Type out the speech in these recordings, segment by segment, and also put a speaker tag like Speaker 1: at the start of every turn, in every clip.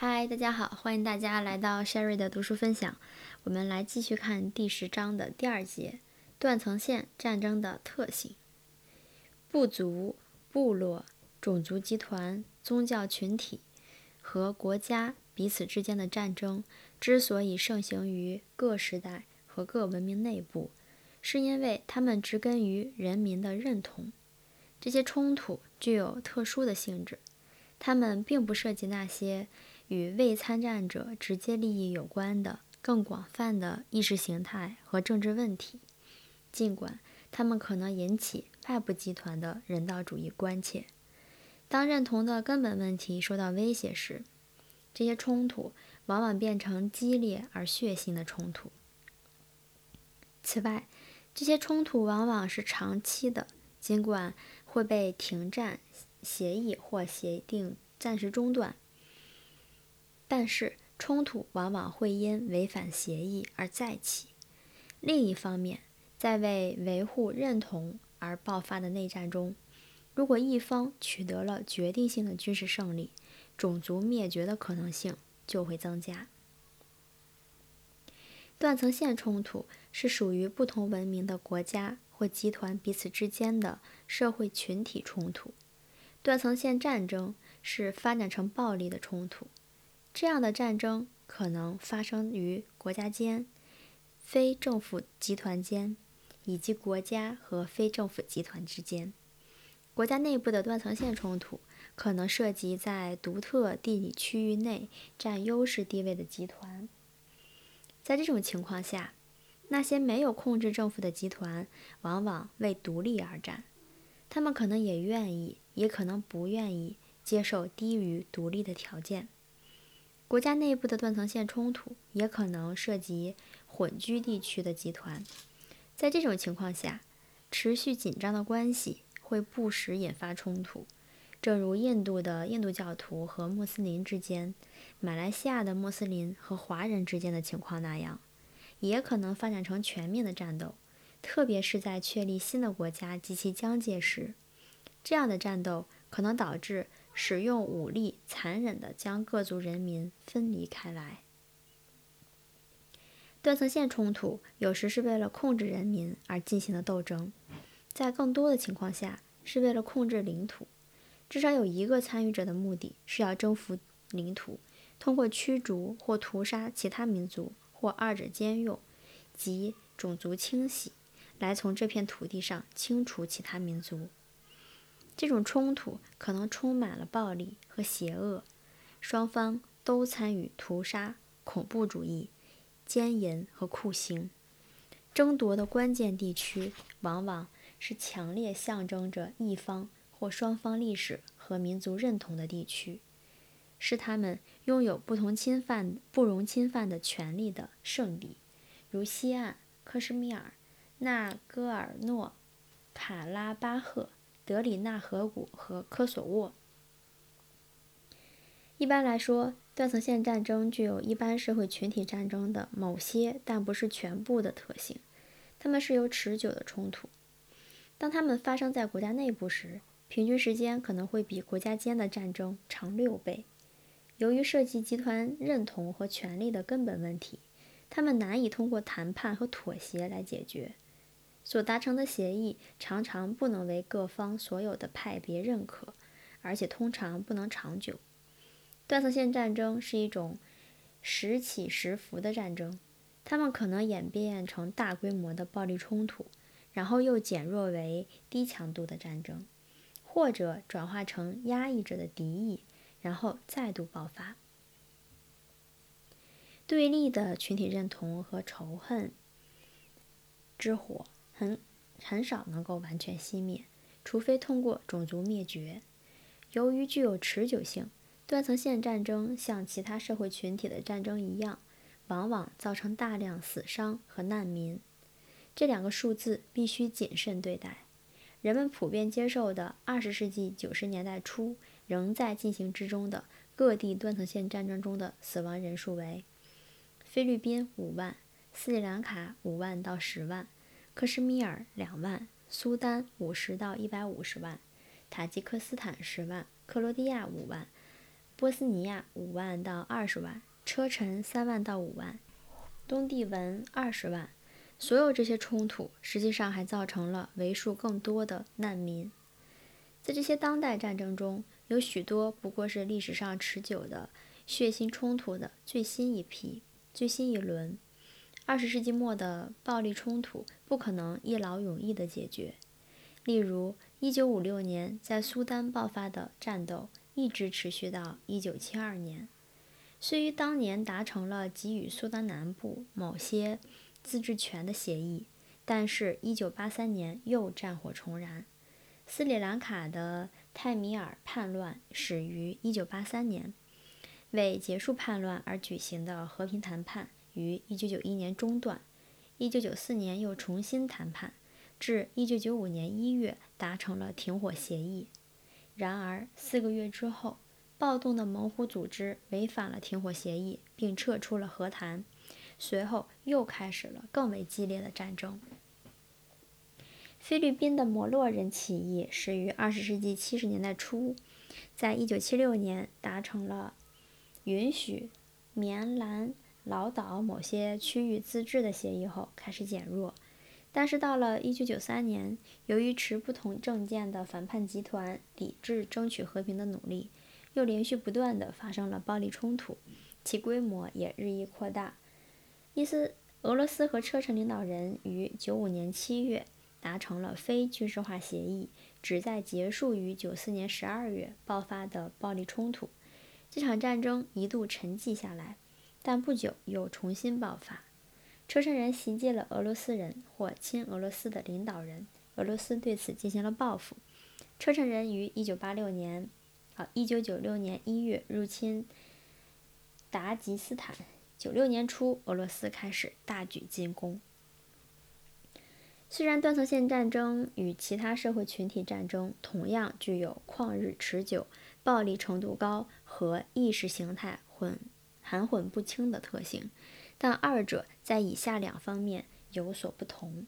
Speaker 1: 嗨，大家好，欢迎大家来到 Sherry 的读书分享。我们来继续看第十章的第二节：断层线战争的特性。部族、部落、种族集团、宗教群体和国家彼此之间的战争之所以盛行于各时代和各文明内部，是因为它们植根于人民的认同。这些冲突具有特殊的性质，它们并不涉及那些。与未参战者直接利益有关的更广泛的意识形态和政治问题，尽管他们可能引起外部集团的人道主义关切。当认同的根本问题受到威胁时，这些冲突往往变成激烈而血腥的冲突。此外，这些冲突往往是长期的，尽管会被停战协议或协定暂时中断。但是冲突往往会因违反协议而再起。另一方面，在为维护认同而爆发的内战中，如果一方取得了决定性的军事胜利，种族灭绝的可能性就会增加。断层线冲突是属于不同文明的国家或集团彼此之间的社会群体冲突。断层线战争是发展成暴力的冲突。这样的战争可能发生于国家间、非政府集团间，以及国家和非政府集团之间。国家内部的断层线冲突可能涉及在独特地理区域内占优势地位的集团。在这种情况下，那些没有控制政府的集团往往为独立而战。他们可能也愿意，也可能不愿意接受低于独立的条件。国家内部的断层线冲突也可能涉及混居地区的集团，在这种情况下，持续紧张的关系会不时引发冲突，正如印度的印度教徒和穆斯林之间、马来西亚的穆斯林和华人之间的情况那样，也可能发展成全面的战斗，特别是在确立新的国家及其疆界时，这样的战斗可能导致。使用武力，残忍地将各族人民分离开来。断层线冲突有时是为了控制人民而进行的斗争，在更多的情况下是为了控制领土。至少有一个参与者的目的是要征服领土，通过驱逐或屠杀其他民族，或二者兼用，即种族清洗，来从这片土地上清除其他民族。这种冲突可能充满了暴力和邪恶，双方都参与屠杀、恐怖主义、奸淫和酷刑。争夺的关键地区往往是强烈象征着一方或双方历史和民族认同的地区，是他们拥有不同侵犯、不容侵犯的权利的圣地，如西岸、克什米尔、纳戈尔诺卡拉巴赫。德里纳河谷和科索沃。一般来说，断层线战争具有一般社会群体战争的某些，但不是全部的特性。它们是由持久的冲突。当它们发生在国家内部时，平均时间可能会比国家间的战争长六倍。由于涉及集团认同和权力的根本问题，他们难以通过谈判和妥协来解决。所达成的协议常常不能为各方所有的派别认可，而且通常不能长久。断层线战争是一种时起时伏的战争，它们可能演变成大规模的暴力冲突，然后又减弱为低强度的战争，或者转化成压抑着的敌意，然后再度爆发。对立的群体认同和仇恨之火。很很少能够完全熄灭，除非通过种族灭绝。由于具有持久性，断层线战争像其他社会群体的战争一样，往往造成大量死伤和难民。这两个数字必须谨慎对待。人们普遍接受的二十世纪九十年代初仍在进行之中的各地断层线战争中的死亡人数为：菲律宾五万，斯里兰卡五万到十万。克什米尔两万，苏丹五十到一百五十万，塔吉克斯坦十万，克罗地亚五万，波斯尼亚五万到二十万，车臣三万到五万，东帝汶二十万。所有这些冲突实际上还造成了为数更多的难民。在这些当代战争中，有许多不过是历史上持久的血腥冲突的最新一批、最新一轮。二十世纪末的暴力冲突不可能一劳永逸地解决。例如，一九五六年在苏丹爆发的战斗。一直持续到一九七二年，虽于当年达成了给予苏丹南部某些自治权的协议，但是，一九八三年又战火重燃。斯里兰卡的泰米尔叛乱始于一九八三年，为结束叛乱而举行的和平谈判于一九九一年中断，一九九四年又重新谈判，至一九九五年一月达成了停火协议。然而，四个月之后，暴动的猛虎组织违反了停火协议，并撤出了和谈。随后，又开始了更为激烈的战争。菲律宾的摩洛人起义始于二十世纪七十年代初，在一九七六年达成了允许棉兰老岛某些区域自治的协议后，开始减弱。但是到了1993年，由于持不同政见的反叛集团抵制争取和平的努力，又连续不断的发生了暴力冲突，其规模也日益扩大。伊斯俄罗斯和车臣领导人于95年7月达成了非军事化协议，旨在结束于94年12月爆发的暴力冲突。这场战争一度沉寂下来，但不久又重新爆发。车臣人袭击了俄罗斯人或亲俄罗斯的领导人，俄罗斯对此进行了报复。车臣人于1986年，啊，1996年1月入侵达吉斯坦。96年初，俄罗斯开始大举进攻。虽然断层线战争与其他社会群体战争同样具有旷日持久、暴力程度高和意识形态混含混不清的特性。但二者在以下两方面有所不同。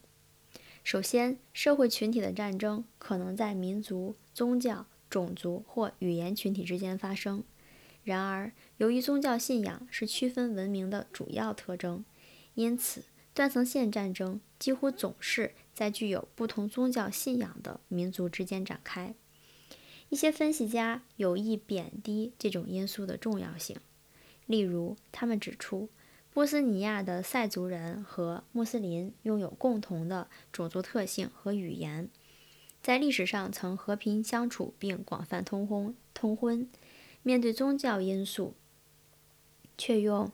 Speaker 1: 首先，社会群体的战争可能在民族、宗教、种族或语言群体之间发生。然而，由于宗教信仰是区分文明的主要特征，因此断层线战争几乎总是在具有不同宗教信仰的民族之间展开。一些分析家有意贬低这种因素的重要性，例如，他们指出。波斯尼亚的塞族人和穆斯林拥有共同的种族特性和语言，在历史上曾和平相处并广泛通婚。通婚面对宗教因素，却用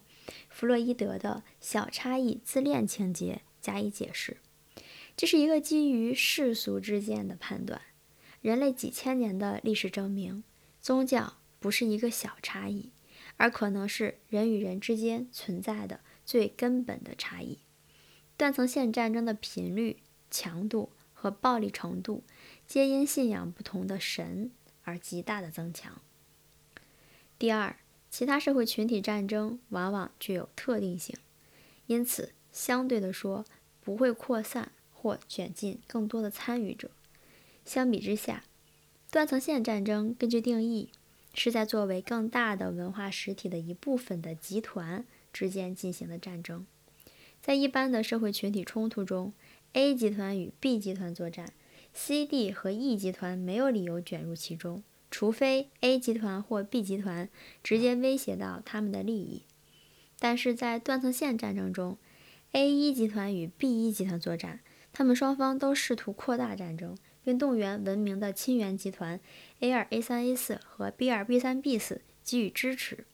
Speaker 1: 弗洛伊德的小差异自恋情节加以解释。这是一个基于世俗之见的判断。人类几千年的历史证明，宗教不是一个小差异。而可能是人与人之间存在的最根本的差异。断层线战争的频率、强度和暴力程度，皆因信仰不同的神而极大的增强。第二，其他社会群体战争往往具有特定性，因此相对的说不会扩散或卷进更多的参与者。相比之下，断层线战争根据定义。是在作为更大的文化实体的一部分的集团之间进行的战争。在一般的社会群体冲突中，A 集团与 B 集团作战，C、D 和 E 集团没有理由卷入其中，除非 A 集团或 B 集团直接威胁到他们的利益。但是在断层线战争中，A 一集团与 B 一集团作战，他们双方都试图扩大战争。运动员文明的亲缘集团 A 二、A 三、A 四和 B 二、B 三、B 四给予支持，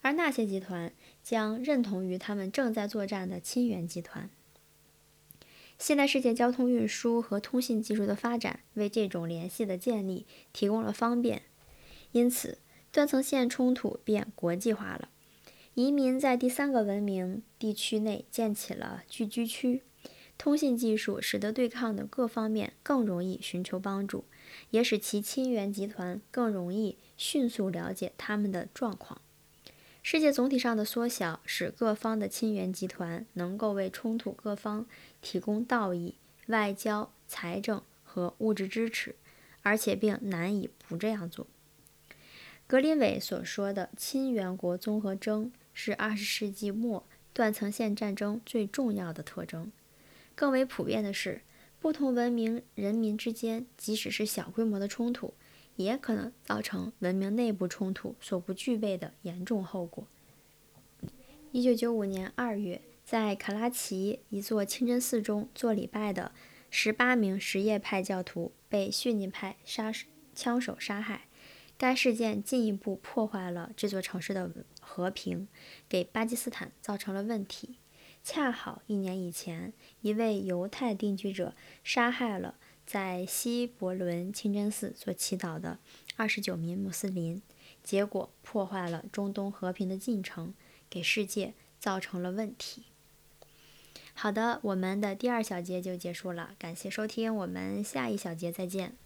Speaker 1: 而那些集团将认同于他们正在作战的亲缘集团。现代世界交通运输和通信技术的发展为这种联系的建立提供了方便，因此断层线冲突便国际化了。移民在第三个文明地区内建起了聚居区。通信技术使得对抗的各方面更容易寻求帮助，也使其亲缘集团更容易迅速了解他们的状况。世界总体上的缩小使各方的亲缘集团能够为冲突各方提供道义、外交、财政和物质支持，而且并难以不这样做。格林韦所说的亲缘国综合征是二十世纪末断层线战争最重要的特征。更为普遍的是，不同文明人民之间，即使是小规模的冲突，也可能造成文明内部冲突所不具备的严重后果。一九九五年二月，在卡拉奇一座清真寺中做礼拜的十八名什叶派教徒被逊尼派杀枪手杀害。该事件进一步破坏了这座城市的和平，给巴基斯坦造成了问题。恰好一年以前，一位犹太定居者杀害了在西伯伦清真寺做祈祷的二十九名穆斯林，结果破坏了中东和平的进程，给世界造成了问题。好的，我们的第二小节就结束了，感谢收听，我们下一小节再见。